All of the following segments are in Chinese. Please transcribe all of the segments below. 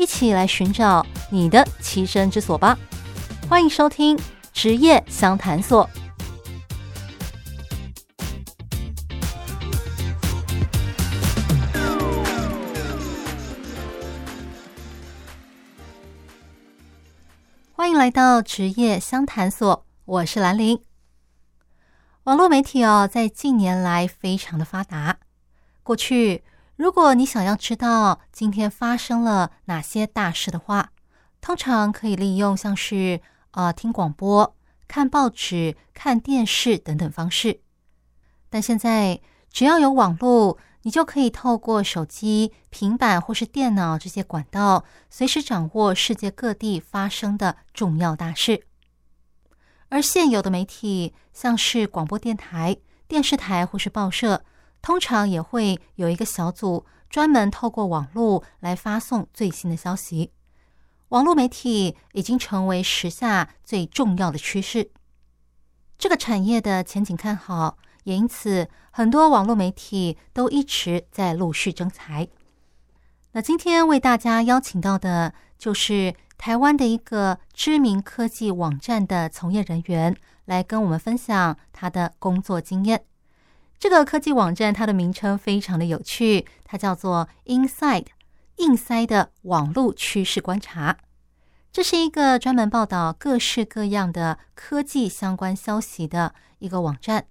一起来寻找你的栖身之所吧！欢迎收听职业相谈所。欢迎来到职业相谈所，我是兰玲。网络媒体哦，在近年来非常的发达。过去，如果你想要知道今天发生了哪些大事的话，通常可以利用像是、呃、听广播、看报纸、看电视等等方式。但现在，只要有网络，你就可以透过手机、平板或是电脑这些管道，随时掌握世界各地发生的重要大事。而现有的媒体，像是广播电台、电视台或是报社，通常也会有一个小组专门透过网络来发送最新的消息。网络媒体已经成为时下最重要的趋势。这个产业的前景看好，也因此很多网络媒体都一直在陆续征才。那今天为大家邀请到的就是。台湾的一个知名科技网站的从业人员来跟我们分享他的工作经验。这个科技网站它的名称非常的有趣，它叫做 Inside，硬塞的网络趋势观察。这是一个专门报道各式各样的科技相关消息的一个网站。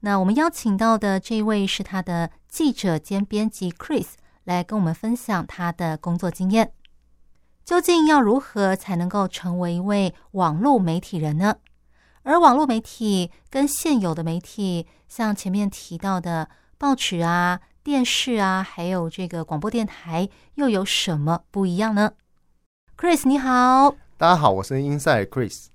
那我们邀请到的这位是他的记者兼编辑 Chris 来跟我们分享他的工作经验。究竟要如何才能够成为一位网络媒体人呢？而网络媒体跟现有的媒体，像前面提到的报纸啊、电视啊，还有这个广播电台，又有什么不一样呢？Chris，你好。大家好，我是 Inside Chris。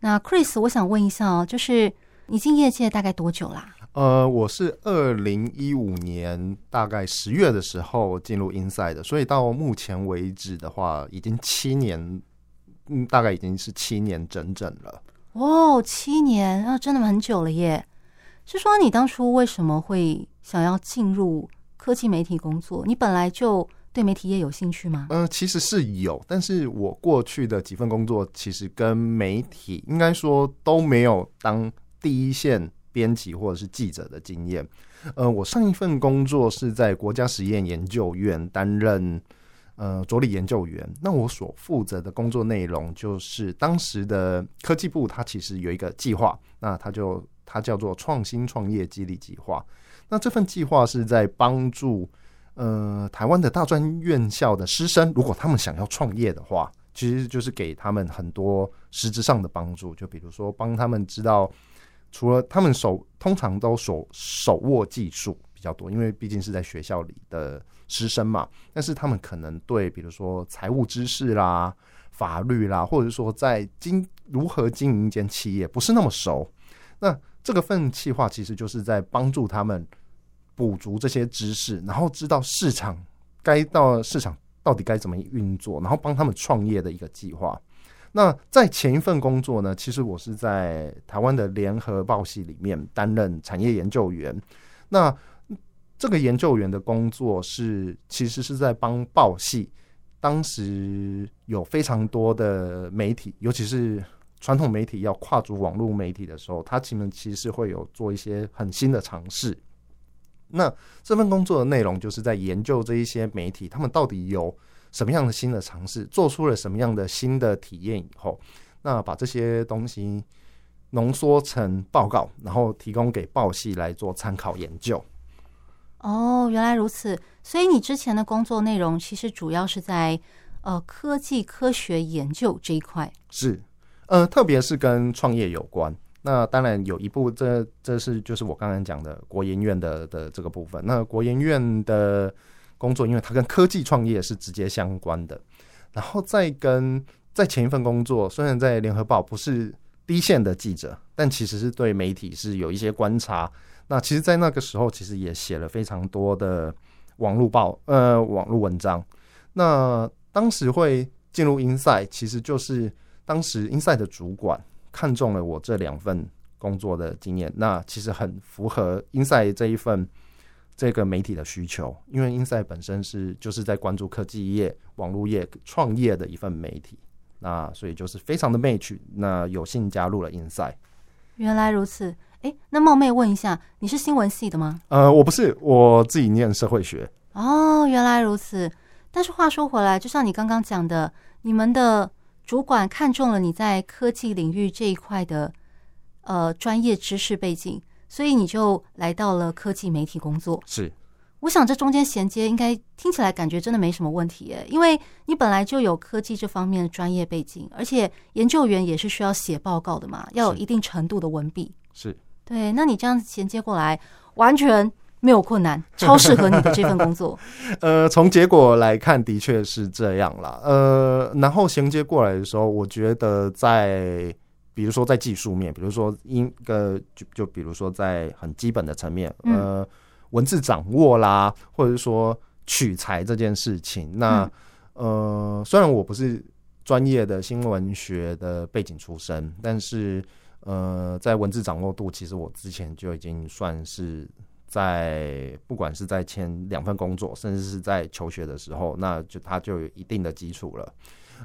那 Chris，我想问一下哦，就是你进业界大概多久啦？呃，我是二零一五年大概十月的时候进入 Inside 的，所以到目前为止的话，已经七年，嗯，大概已经是七年整整了。哦，七年，那真的很久了耶。是说你当初为什么会想要进入科技媒体工作？你本来就对媒体业有兴趣吗？呃，其实是有，但是我过去的几份工作其实跟媒体应该说都没有当第一线。编辑或者是记者的经验，呃，我上一份工作是在国家实验研究院担任呃助理研究员。那我所负责的工作内容就是当时的科技部，它其实有一个计划，那它就它叫做创新创业激励计划。那这份计划是在帮助呃台湾的大专院校的师生，如果他们想要创业的话，其实就是给他们很多实质上的帮助，就比如说帮他们知道。除了他们手通常都手手握技术较多，因为毕竟是在学校里的师生嘛。但是他们可能对比如说财务知识啦、法律啦，或者说在经如何经营一间企业不是那么熟。那这个份企划其实就是在帮助他们补足这些知识，然后知道市场该到市场到底该怎么运作，然后帮他们创业的一个计划。那在前一份工作呢，其实我是在台湾的联合报系里面担任产业研究员。那这个研究员的工作是，其实是在帮报系，当时有非常多的媒体，尤其是传统媒体要跨足网络媒体的时候，他其实其实会有做一些很新的尝试。那这份工作的内容就是在研究这一些媒体，他们到底有。什么样的新的尝试，做出了什么样的新的体验以后，那把这些东西浓缩成报告，然后提供给报系来做参考研究。哦，原来如此。所以你之前的工作内容其实主要是在呃科技科学研究这一块。是，呃，特别是跟创业有关。那当然有一部，这这是就是我刚刚讲的国研院的的这个部分。那国研院的。工作，因为它跟科技创业是直接相关的。然后再跟在前一份工作，虽然在联合报不是第一线的记者，但其实是对媒体是有一些观察。那其实，在那个时候，其实也写了非常多的网络报呃网络文章。那当时会进入 Inside，其实就是当时 Inside 的主管看中了我这两份工作的经验，那其实很符合 Inside 这一份这个媒体的需求，因为 Inside 本身是就是在关注科技业、网络业、创业的一份媒体，那所以就是非常的 match，那有幸加入了 Inside。原来如此，哎、欸，那冒昧问一下，你是新闻系的吗？呃，我不是，我自己念社会学。哦，原来如此。但是话说回来，就像你刚刚讲的，你们的主管看中了你在科技领域这一块的呃专业知识背景，所以你就来到了科技媒体工作。是，我想这中间衔接应该听起来感觉真的没什么问题耶，因为你本来就有科技这方面的专业背景，而且研究员也是需要写报告的嘛，要有一定程度的文笔。是，对，那你这样衔接过来，完全。没有困难，超适合你的这份工作。呃，从结果来看，的确是这样啦。呃，然后衔接过来的时候，我觉得在，比如说在技术面，比如说一个就就比如说在很基本的层面，呃，文字掌握啦，或者是说取材这件事情，那呃，虽然我不是专业的新闻学的背景出身，但是呃，在文字掌握度，其实我之前就已经算是。在不管是在前两份工作，甚至是在求学的时候，那就他就有一定的基础了。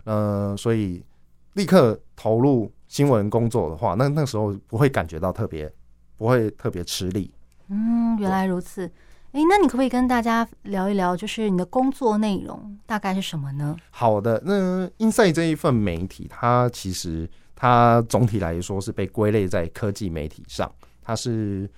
嗯、呃，所以立刻投入新闻工作的话，那那时候不会感觉到特别，不会特别吃力。嗯，原来如此。哎，那你可不可以跟大家聊一聊，就是你的工作内容大概是什么呢？好的，那 Inside 这一份媒体，它其实它总体来说是被归类在科技媒体上，它是。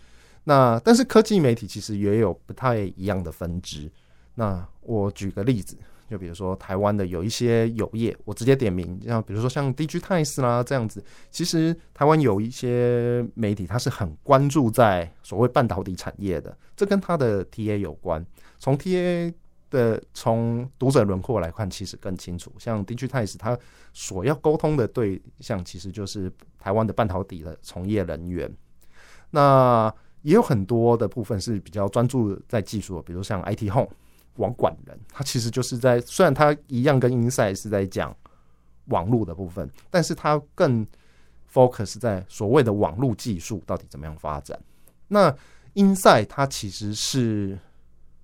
那但是科技媒体其实也有不太一样的分支。那我举个例子，就比如说台湾的有一些有业，我直接点名，像比如说像 DIGITIMES 啦这样子，其实台湾有一些媒体，它是很关注在所谓半导体产业的，这跟它的 TA 有关。从 TA 的从读者轮廓来看，其实更清楚。像 DIGITIMES 它所要沟通的对象，其实就是台湾的半导体的从业人员。那也有很多的部分是比较专注在技术，比如像 IT Home 网管人，他其实就是在虽然他一样跟 Inside 是在讲网络的部分，但是他更 focus 在所谓的网络技术到底怎么样发展。那 Inside 它其实是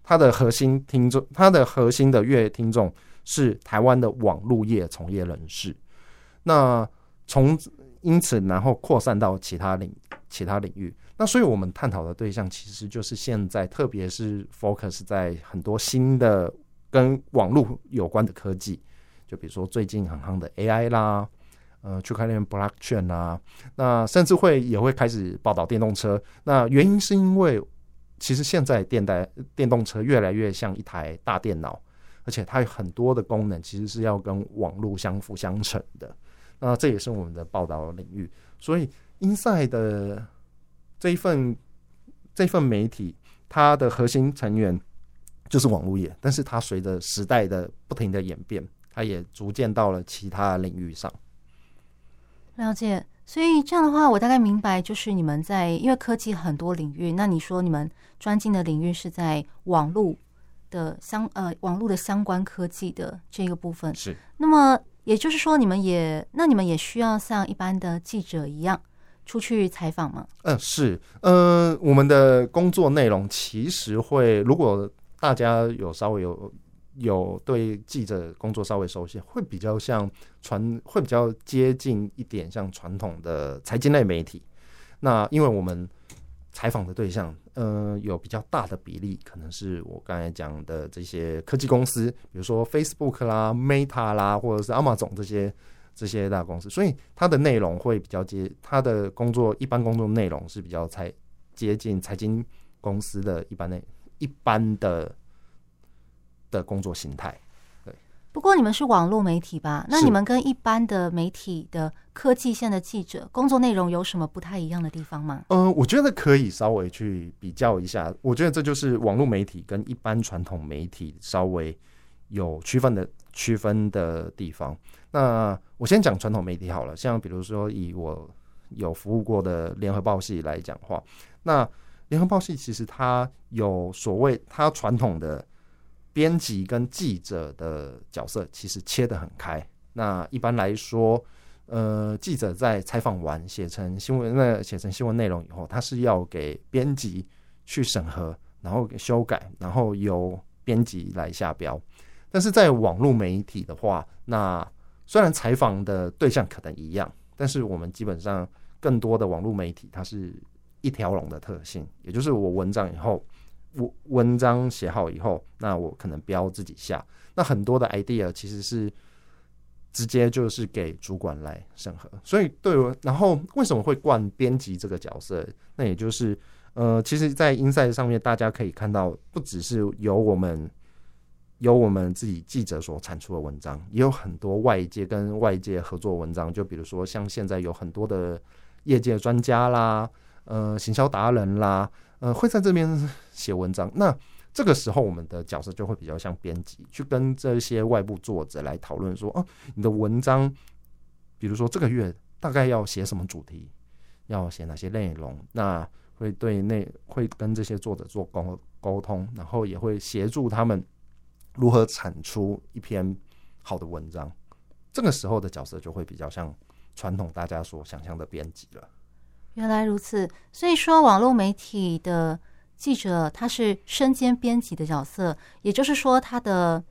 它的核心听众，它的核心的阅听众是台湾的网络业从业人士。那从因此然后扩散到其他领其他领域。那所以，我们探讨的对象其实就是现在，特别是 focus 在很多新的跟网络有关的科技，就比如说最近很夯的 AI 啦，呃，区块链 blockchain 啦，那甚至会也会开始报道电动车。那原因是因为，其实现在电代电动车越来越像一台大电脑，而且它有很多的功能其实是要跟网络相辅相成的。那这也是我们的报道领域。所以，Inside 的。这一份这一份媒体，它的核心成员就是网络业，但是它随着时代的不停的演变，它也逐渐到了其他领域上。了解，所以这样的话，我大概明白，就是你们在因为科技很多领域，那你说你们专精的领域是在网络的相呃网络的相关科技的这个部分，是。那么也就是说，你们也那你们也需要像一般的记者一样。出去采访吗？嗯、呃，是，嗯、呃，我们的工作内容其实会，如果大家有稍微有有对记者工作稍微熟悉，会比较像传，会比较接近一点像传统的财经类媒体。那因为我们采访的对象，嗯、呃，有比较大的比例，可能是我刚才讲的这些科技公司，比如说 Facebook 啦、Meta 啦，或者是 Amazon 这些。这些大公司，所以它的内容会比较接，它的工作一般工作内容是比较才接近财经公司的一般内一般的的工作形态。对，不过你们是网络媒体吧？那你们跟一般的媒体的科技线的记者工作内容有什么不太一样的地方吗？嗯、呃，我觉得可以稍微去比较一下。我觉得这就是网络媒体跟一般传统媒体稍微有区分的。区分的地方。那我先讲传统媒体好了，像比如说以我有服务过的联合报系来讲话，那联合报系其实它有所谓它传统的编辑跟记者的角色，其实切得很开。那一般来说，呃，记者在采访完写成新闻，那写成新闻内容以后，他是要给编辑去审核，然后修改，然后由编辑来下标。但是在网络媒体的话，那虽然采访的对象可能一样，但是我们基本上更多的网络媒体，它是一条龙的特性，也就是我文章以后，我文章写好以后，那我可能标自己下，那很多的 idea 其实是直接就是给主管来审核。所以对我，然后为什么会冠编辑这个角色？那也就是呃，其实，在 Inside 上面大家可以看到，不只是有我们。有我们自己记者所产出的文章，也有很多外界跟外界合作文章。就比如说，像现在有很多的业界专家啦，呃，行销达人啦，呃，会在这边写文章。那这个时候，我们的角色就会比较像编辑，去跟这些外部作者来讨论说，哦，你的文章，比如说这个月大概要写什么主题，要写哪些内容，那会对内会跟这些作者做沟沟通，然后也会协助他们。如何产出一篇好的文章？这个时候的角色就会比较像传统大家所想象的编辑了。原来如此，所以说网络媒体的记者他是身兼编辑的角色，也就是说他的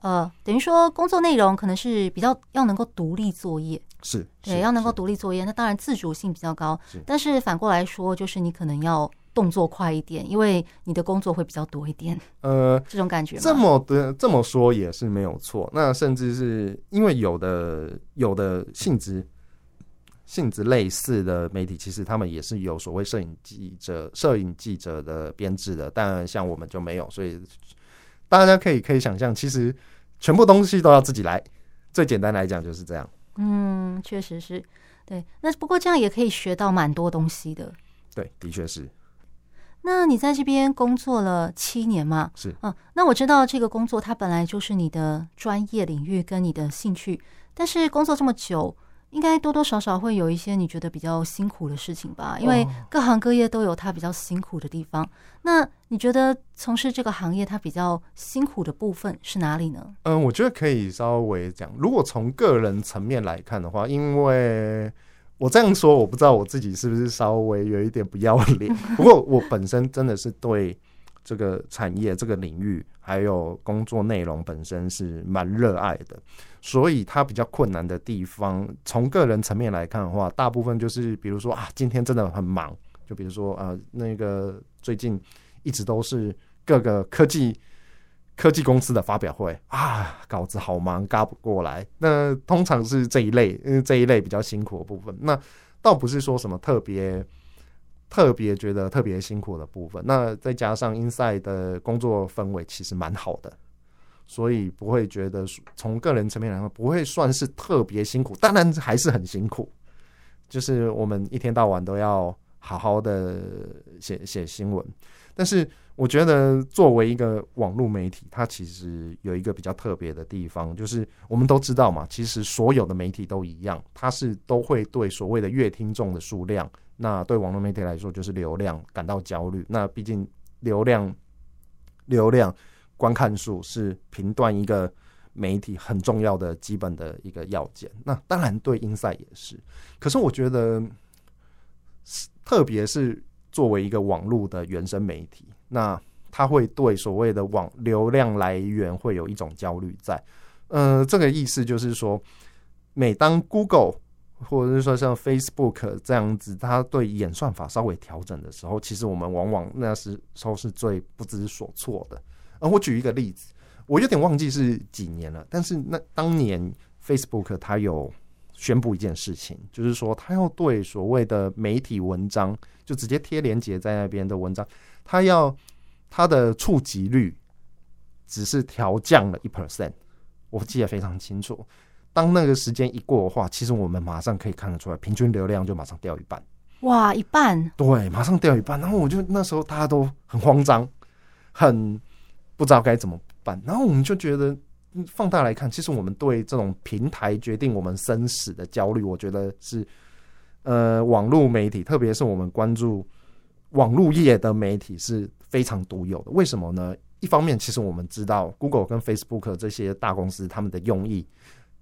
呃，等于说工作内容可能是比较要能够独立作业，是对，要能够独立作业，那当然自主性比较高。但是反过来说，就是你可能要。动作快一点，因为你的工作会比较多一点。呃，这种感觉，这么的这么说也是没有错。那甚至是因为有的有的性质性质类似的媒体，其实他们也是有所谓摄影记者、摄影记者的编制的，但像我们就没有。所以大家可以可以想象，其实全部东西都要自己来。最简单来讲就是这样。嗯，确实是。对，那不过这样也可以学到蛮多东西的。对，的确是。那你在这边工作了七年吗？是，嗯，那我知道这个工作它本来就是你的专业领域跟你的兴趣，但是工作这么久，应该多多少少会有一些你觉得比较辛苦的事情吧？因为各行各业都有它比较辛苦的地方。哦。那你觉得从事这个行业它比较辛苦的部分是哪里呢？嗯，我觉得可以稍微讲，如果从个人层面来看的话，因为。我这样说，我不知道我自己是不是稍微有一点不要脸。不过我本身真的是对这个产业、这个领域，还有工作内容本身是蛮热爱的。所以它比较困难的地方，从个人层面来看的话，大部分就是比如说啊，今天真的很忙。就比如说啊，那个最近一直都是各个科技。科技公司的发表会啊，稿子好忙，赶不过来。那通常是这一类，因为这一类比较辛苦的部分。那倒不是说什么特别特别觉得特别辛苦的部分。那再加上 Inside 的工作氛围其实蛮好的，所以不会觉得从个人层面来说不会算是特别辛苦。当然还是很辛苦，就是我们一天到晚都要好好的写写新闻，但是。我觉得作为一个网络媒体，它其实有一个比较特别的地方，就是我们都知道嘛，其实所有的媒体都一样，它是都会对所谓的阅听众的数量，那对网络媒体来说就是流量感到焦虑。那毕竟流量、流量观看数是评断一个媒体很重要的基本的一个要件。那当然对 Inside 也是，可是我觉得，特别是作为一个网络的原生媒体。那他会对所谓的网流量来源会有一种焦虑在，呃，这个意思就是说，每当 Google 或者是说像 Facebook 这样子，它对演算法稍微调整的时候，其实我们往往那时候是最不知所措的。呃，我举一个例子，我有点忘记是几年了，但是那当年 Facebook 它有宣布一件事情，就是说他要对所谓的媒体文章，就直接贴连接在那边的文章。他要他的触及率只是调降了一 percent，我记得非常清楚。当那个时间一过的话，其实我们马上可以看得出来，平均流量就马上掉一半。哇，一半？对，马上掉一半。然后我就那时候大家都很慌张，很不知道该怎么办。然后我们就觉得，放大来看，其实我们对这种平台决定我们生死的焦虑，我觉得是呃，网络媒体，特别是我们关注网络业的媒体是非常独有的。为什么呢？一方面，其实我们知道 Google 跟 Facebook 这些大公司他们的用意，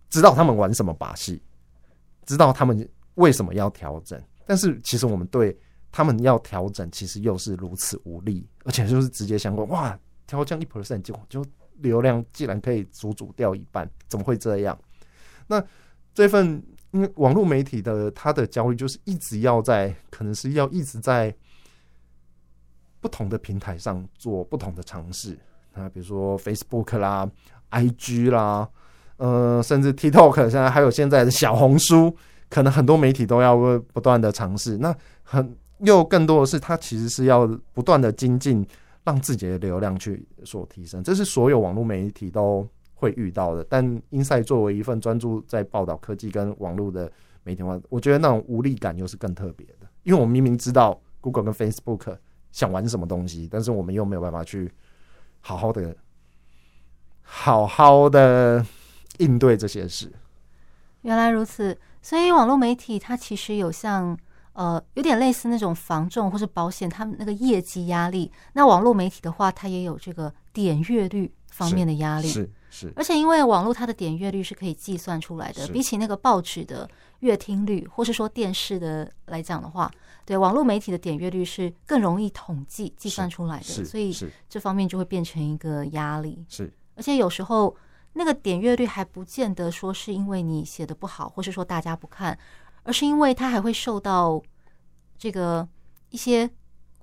知道他们玩什么把戏，知道他们为什么要调整，但是其实我们对他们要调整，其实又是如此无力，而且就是直接相关。哇，调降一 percent 就就流量竟然可以足足掉一半，怎么会这样？那这份因为网络媒体的他的焦虑就是一直要在，可能是要一直在。不同的平台上做不同的尝试，那比如说 Facebook 啦、IG 啦，呃，甚至 TikTok，现在还有现在的小红书，可能很多媒体都要不断的尝试。那很又更多的是，它其实是要不断的精进，让自己的流量去所提升。这是所有网络媒体都会遇到的。但 Insight 作为一份专注在报道科技跟网络的媒体话，我觉得那种无力感又是更特别的，因为我明明知道 Google 跟 Facebook。想玩什么东西，但是我们又没有办法去好好的、好好的应对这些事。原来如此，所以网络媒体它其实有像呃，有点类似那种房仲或是保险，他们那个业绩压力。那网络媒体的话，它也有这个点阅率方面的压力。是是，而且因为网络它的点阅率是可以计算出来的，比起那个报纸的阅听率，或是说电视的来讲的话。对，网络媒体的点阅率是更容易统计计算出来的，所以这方面就会变成一个压力。是，而且有时候那个点阅率还不见得说是因为你写的不好，或是说大家不看，而是因为它还会受到这个一些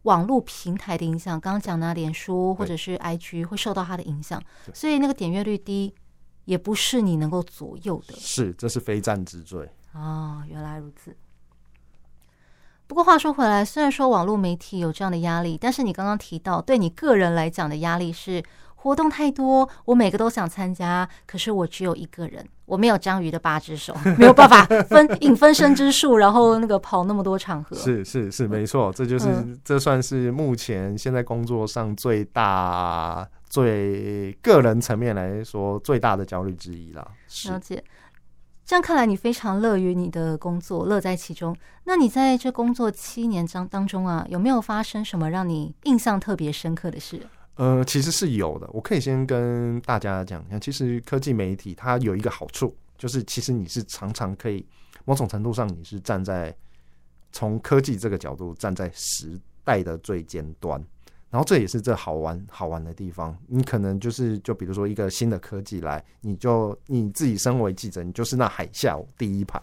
网络平台的影响。刚刚讲的脸书或者是 IG 会受到它的影响，所以那个点阅率低也不是你能够左右的。是，这是非战之罪。哦，原来如此。不过话说回来，虽然说网络媒体有这样的压力，但是你刚刚提到，对你个人来讲的压力是活动太多，我每个都想参加，可是我只有一个人，我没有章鱼的八只手，没有办法分引分身之术，然后那个跑那么多场合。是是是，没错，这就是、嗯、这算是目前现在工作上最大、最个人层面来说最大的焦虑之一了。了解。这样看来，你非常乐于你的工作，乐在其中。那你在这工作七年当当中啊，有没有发生什么让你印象特别深刻的事？呃，其实是有的。我可以先跟大家讲一下，其实科技媒体它有一个好处，就是其实你是常常可以某种程度上，你是站在从科技这个角度站在时代的最尖端。然后这也是这好玩好玩的地方。你可能就是就比如说一个新的科技来，你就你自己身为记者，你就是那海啸第一排。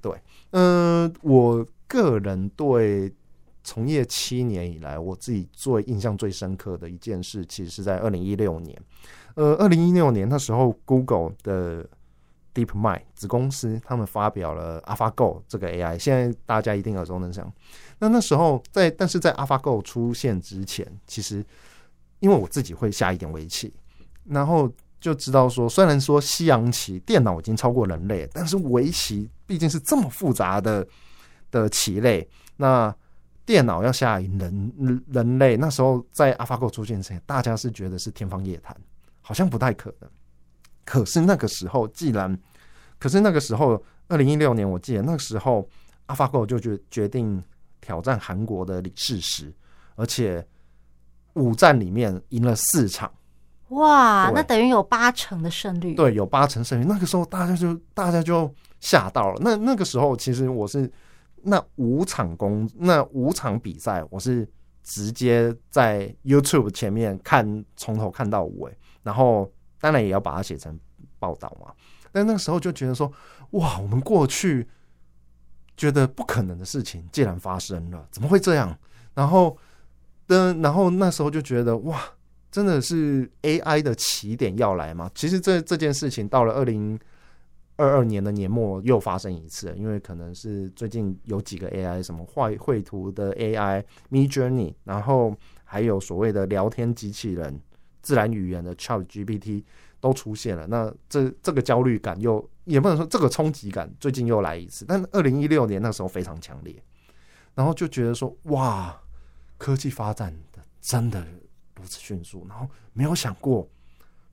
对，嗯、呃，我个人对从业七年以来，我自己最印象最深刻的一件事，其实是在二零一六年。呃，二零一六年那时候，Google 的 DeepMind 子公司他们发表了 AlphaGo 这个 AI，现在大家一定耳熟能详。那那时候在，但是在 AlphaGo 出现之前，其实因为我自己会下一点围棋，然后就知道说，虽然说西洋棋电脑已经超过人类，但是围棋毕竟是这么复杂的的棋类，那电脑要下赢人人类，那时候在 AlphaGo 出现之前，大家是觉得是天方夜谭，好像不太可能。可是那个时候，既然，可是那个时候，二零一六年，我记得那个时候 AlphaGo 就决决定。挑战韩国的李世石，而且五战里面赢了四场，哇！那等于有八成的胜率。对，有八成胜率。那个时候大家就大家就吓到了。那那个时候其实我是那五场公那五场比赛，我是直接在 YouTube 前面看，从头看到尾，然后当然也要把它写成报道嘛。但那个时候就觉得说，哇，我们过去。觉得不可能的事情竟然发生了，怎么会这样？然后，的，然后那时候就觉得哇，真的是 AI 的起点要来吗？其实这这件事情到了二零二二年的年末又发生一次，因为可能是最近有几个 AI，什么画绘图的 AI，Me Journey，然后还有所谓的聊天机器人、自然语言的 ChatGPT 都出现了，那这这个焦虑感又。也不能说这个冲击感最近又来一次，但二零一六年那时候非常强烈，然后就觉得说哇，科技发展的真的如此迅速，然后没有想过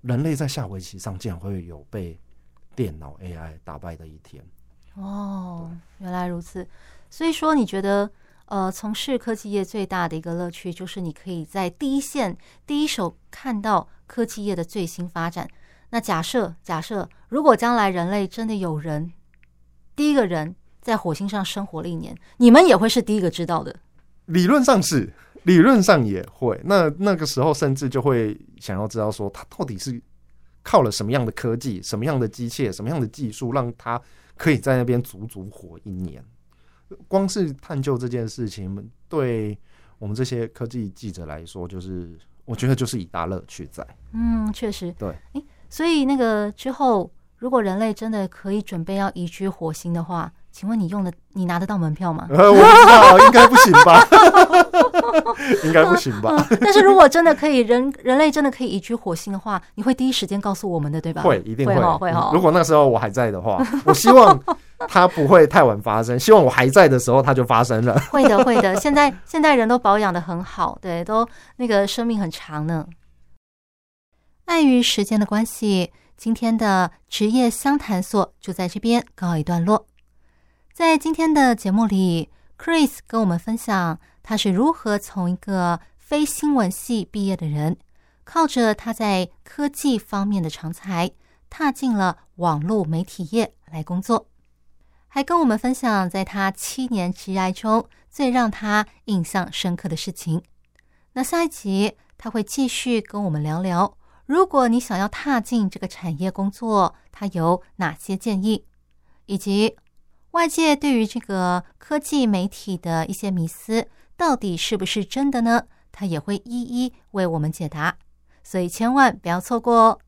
人类在下围棋上竟然会有被电脑 AI 打败的一天。哦，原来如此。所以说，你觉得呃，从事科技业最大的一个乐趣，就是你可以在第一线、第一手看到科技业的最新发展。那假设，假设如果将来人类真的有人第一个人在火星上生活了一年，你们也会是第一个知道的。理论上是，理论上也会。那那个时候，甚至就会想要知道说，他到底是靠了什么样的科技、什么样的机械、什么样的技术，让他可以在那边足足活一年。光是探究这件事情，对我们这些科技记者来说，就是我觉得就是一大乐趣在。嗯，确实。对。诶，所以那个之后，如果人类真的可以准备要移居火星的话，请问你用的，你拿得到门票吗？呃，我不知道，应该不行吧？应该不行吧？但是如果真的可以，人人类真的可以移居火星的话，你会第一时间告诉我们的，对吧？会，一定会，会会。如果那时候我还在的话，我希望它不会太晚发生。希望我还在的时候，它就发生了。会的，会的。现在现在人都保养的很好，对，都那个生命很长呢。碍于时间的关系，今天的职业相谈所就在这边告一段落。在今天的节目里，Chris 跟我们分享他是如何从一个非新闻系毕业的人，靠着他在科技方面的长才，踏进了网络媒体业来工作，还跟我们分享在他七年职涯中最让他印象深刻的事情。那下一集他会继续跟我们聊聊，如果你想要踏进这个产业工作，他有哪些建议，以及。外界对于这个科技媒体的一些迷思，到底是不是真的呢？他也会一一为我们解答，所以千万不要错过哦。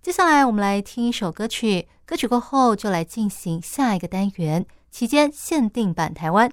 接下来我们来听一首歌曲，歌曲过后就来进行下一个单元，期间限定版台湾。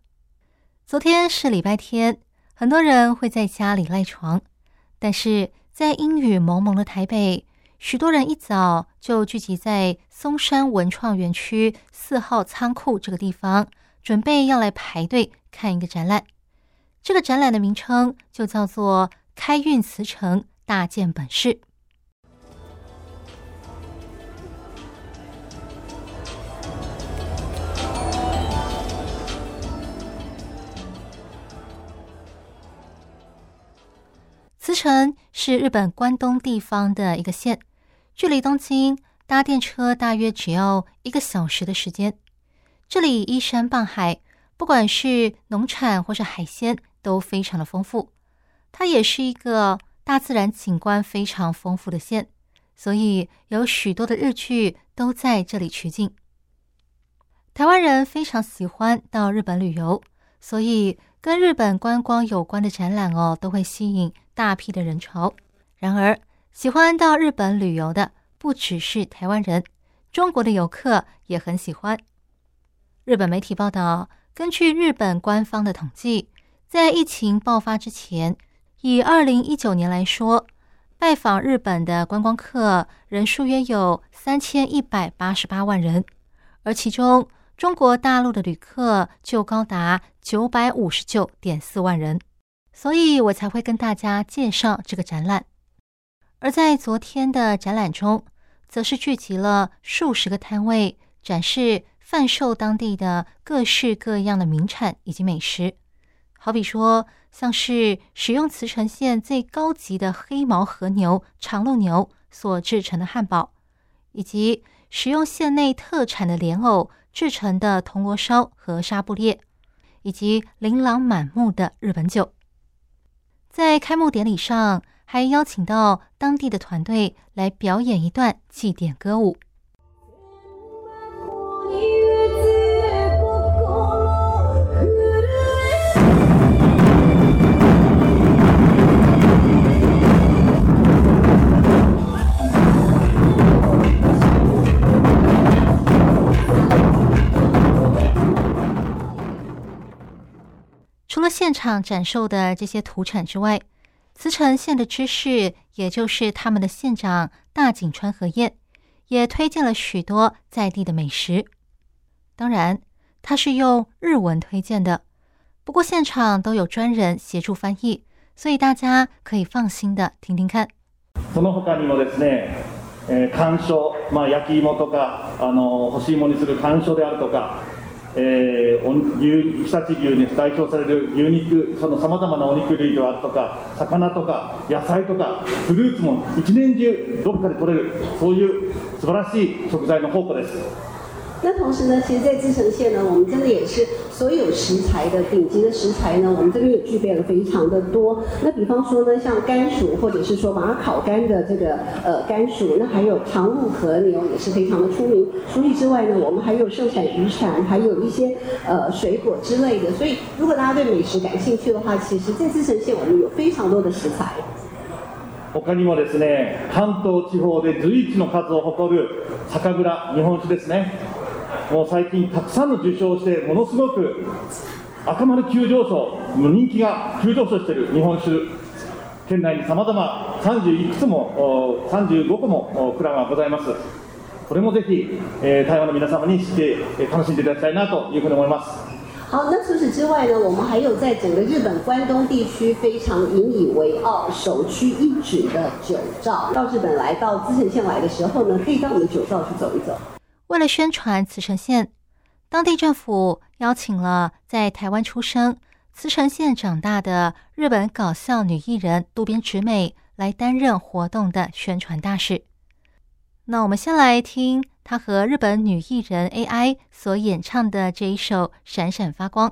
昨天是礼拜天，很多人会在家里赖床，但是在阴雨蒙蒙的台北，许多人一早就聚集在松山文创园区四号仓库这个地方，准备要来排队看一个展览。这个展览的名称就叫做“开运慈诚，大建本事”。慈城是日本关东地方的一个县，距离东京搭电车大约只要一个小时的时间。这里依山傍海，不管是农产或是海鲜都非常的丰富。它也是一个大自然景观非常丰富的县，所以有许多的日剧都在这里取景。台湾人非常喜欢到日本旅游，所以跟日本观光有关的展览哦，都会吸引大批的人潮。然而，喜欢到日本旅游的不只是台湾人，中国的游客也很喜欢。日本媒体报道，根据日本官方的统计，在疫情爆发之前，以二零一九年来说，拜访日本的观光客人数约有三千一百八十八万人，而其中中国大陆的旅客就高达九百五十九点四万人。所以我才会跟大家介绍这个展览。而在昨天的展览中，则是聚集了数十个摊位，展示贩售当地的各式各样的名产以及美食。好比说，像是使用茨城县最高级的黑毛和牛长鹿牛所制成的汉堡，以及使用县内特产的莲藕制成的铜锣烧和纱布列，以及琳琅满目的日本酒。在开幕典礼上，还邀请到当地的团队来表演一段祭典歌舞。现场展售的这些土产之外，茨城县的知事，也就是他们的县长大井川和彦，也推荐了许多在地的美食。当然，他是用日文推荐的，不过现场都有专人协助翻译，所以大家可以放心的听听看。その他にもですね、えー、甘藷、まあ焼き芋とか、あの干し芋にする甘藷であるとか。 えー、牛常陆牛に代表される牛肉、そのさまざまなお肉類であるとか、魚とか野菜とか、フルーツも一年中どこかで取れる、そういう素晴らしい食材の宝庫です。那同时呢，其实，在茨城县呢，我们真的也是所有食材的顶级的食材呢，我们这边也具备了非常的多。那比方说呢，像甘薯，或者是说把它烤干的这个呃甘薯，那还有长鹿和牛也是非常的出名。除此之外呢，我们还有盛产渔产，还有一些呃水果之类的。所以，如果大家对美食感兴趣的话，其实，在茨城县我们有非常多的食材。他にもですね，関东地方で随一の数を夸る酒蔵日本酒ですね。 もう最近たくさんの受赏をしてものすごく赤丸急上升人気が急上升している日本酒県内にさまざま30いくつも35个も蔵がございますこれもぜひえー台湾の皆様に知って楽しんでいただきたいなというふうに思います好，那除此之外呢，我们还有在整个日本关东地区非常引以为傲、首屈一指的酒造。到日本来到茨城县来的时候呢，可以到我们酒造去走一走。为了宣传茨城县，当地政府邀请了在台湾出生、茨城县长大的日本搞笑女艺人渡边直美来担任活动的宣传大使。那我们先来听她和日本女艺人 AI 所演唱的这一首《闪闪发光》。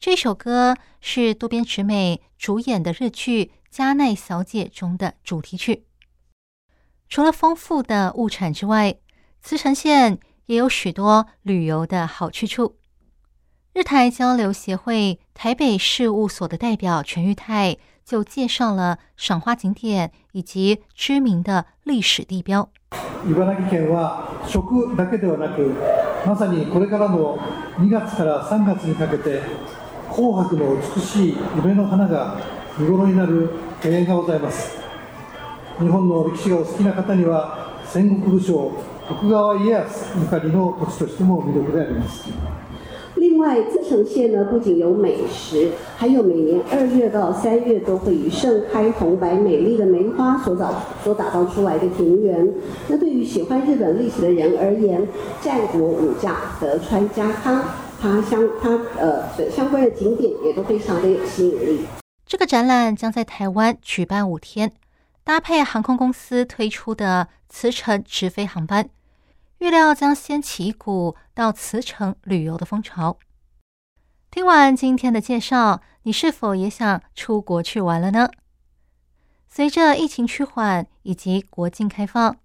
这首歌是渡边直美主演的日剧《加奈小姐》中的主题曲。除了丰富的物产之外，茨城县也有许多旅游的好去处。日台交流协会台北事务所的代表全玉泰就介绍了赏花景点以及知名的历史地标。茨城県は食だけではなく、まさにこれからの2月から3月にかけて红白の美しい梅の花が见顷になる庭园がございます。日本の历史がお好きな方には戦国武将 徳川家康ゆかりの土地としても魅力であります。另外，茨城县呢不仅有美食，还有每年二月到三月都会以盛开红白美丽的梅花所造所打造出来的庭园。那对于喜欢日本历史的人而言，战国武将德川家康，它相它呃的相关的景点也都非常的有吸引力。这个展览将在台湾举办五天， 搭配航空公司推出的磁城直飞航班。预料将掀起一股到磁城旅游的风潮。听完今天的介绍，你是否也想出国去玩了呢？随着疫情趋缓以及国境开放，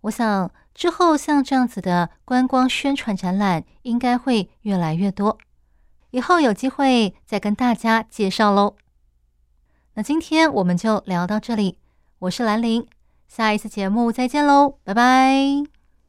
我想之后像这样子的观光宣传展览应该会越来越多。以后有机会再跟大家介绍喽。那今天我们就聊到这里，我是兰陵，下一次节目再见喽，拜拜。